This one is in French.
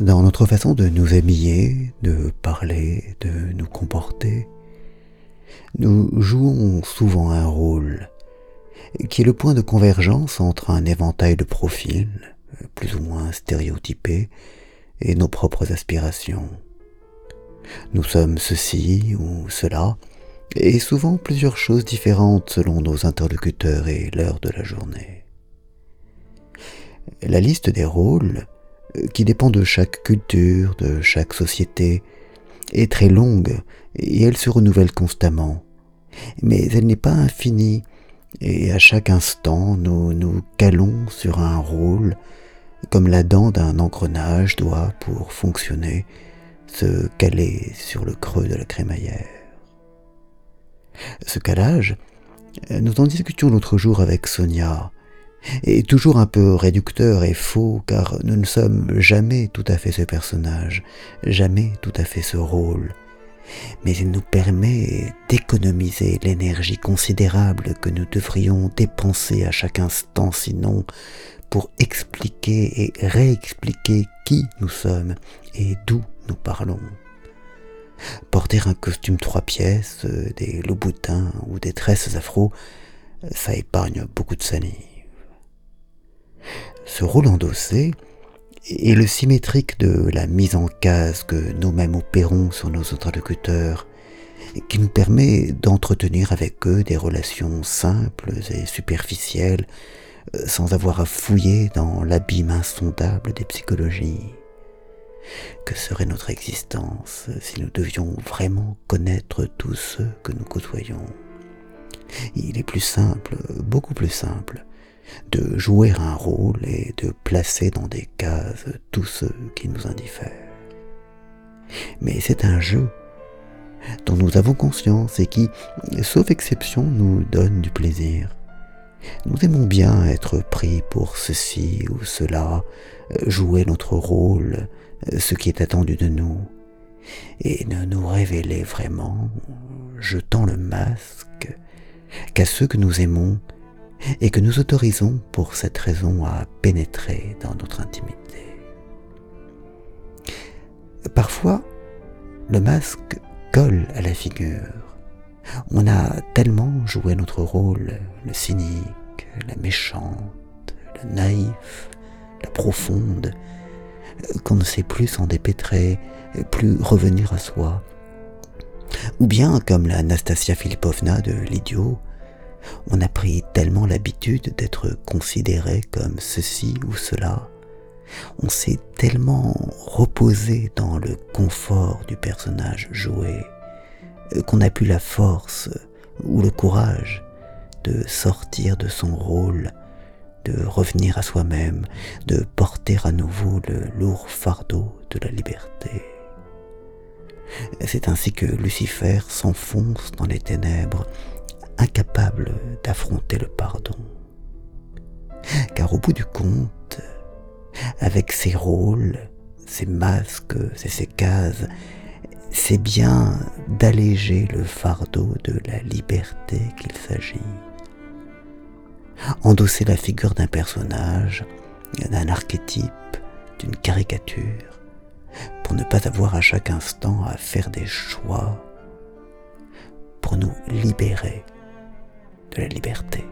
dans notre façon de nous habiller, de parler, de nous comporter. Nous jouons souvent un rôle qui est le point de convergence entre un éventail de profils, plus ou moins stéréotypés, et nos propres aspirations. Nous sommes ceci ou cela, et souvent plusieurs choses différentes selon nos interlocuteurs et l'heure de la journée. La liste des rôles, qui dépend de chaque culture, de chaque société, est très longue et elle se renouvelle constamment. Mais elle n'est pas infinie et à chaque instant nous nous calons sur un rôle comme la dent d'un engrenage doit, pour fonctionner, se caler sur le creux de la crémaillère. Ce calage, nous en discutions l'autre jour avec Sonia, est toujours un peu réducteur et faux car nous ne sommes jamais tout à fait ce personnage, jamais tout à fait ce rôle. Mais il nous permet d'économiser l'énergie considérable que nous devrions dépenser à chaque instant sinon pour expliquer et réexpliquer qui nous sommes et d'où nous parlons. Porter un costume trois pièces, des loups-boutins ou des tresses afro, ça épargne beaucoup de salive. Ce rôle endossé est le symétrique de la mise en case que nous-mêmes opérons sur nos interlocuteurs, qui nous permet d'entretenir avec eux des relations simples et superficielles, euh, sans avoir à fouiller dans l'abîme insondable des psychologies. Que serait notre existence si nous devions vraiment connaître tous ceux que nous côtoyons? Il est plus simple, beaucoup plus simple, de jouer un rôle et de placer dans des cases tous ceux qui nous indiffèrent. Mais c'est un jeu dont nous avons conscience et qui, sauf exception, nous donne du plaisir. Nous aimons bien être pris pour ceci ou cela, jouer notre rôle, ce qui est attendu de nous, et ne nous révéler vraiment, jetant le masque, qu'à ceux que nous aimons et que nous autorisons pour cette raison à pénétrer dans notre intimité. Parfois, le masque colle à la figure. On a tellement joué notre rôle, le cynique, la méchante, le naïf, la profonde, qu'on ne sait plus s'en dépêtrer, plus revenir à soi. Ou bien, comme la Nastasia Filipovna de l'idiot, on a pris tellement l'habitude d'être considéré comme ceci ou cela, on s'est tellement reposé dans le confort du personnage joué, qu'on n'a plus la force ou le courage de sortir de son rôle, de revenir à soi-même, de porter à nouveau le lourd fardeau de la liberté. C'est ainsi que Lucifer s'enfonce dans les ténèbres incapable d'affronter le pardon. Car au bout du compte, avec ses rôles, ses masques et ses cases, c'est bien d'alléger le fardeau de la liberté qu'il s'agit. Endosser la figure d'un personnage, d'un archétype, d'une caricature, pour ne pas avoir à chaque instant à faire des choix, pour nous libérer la liberté.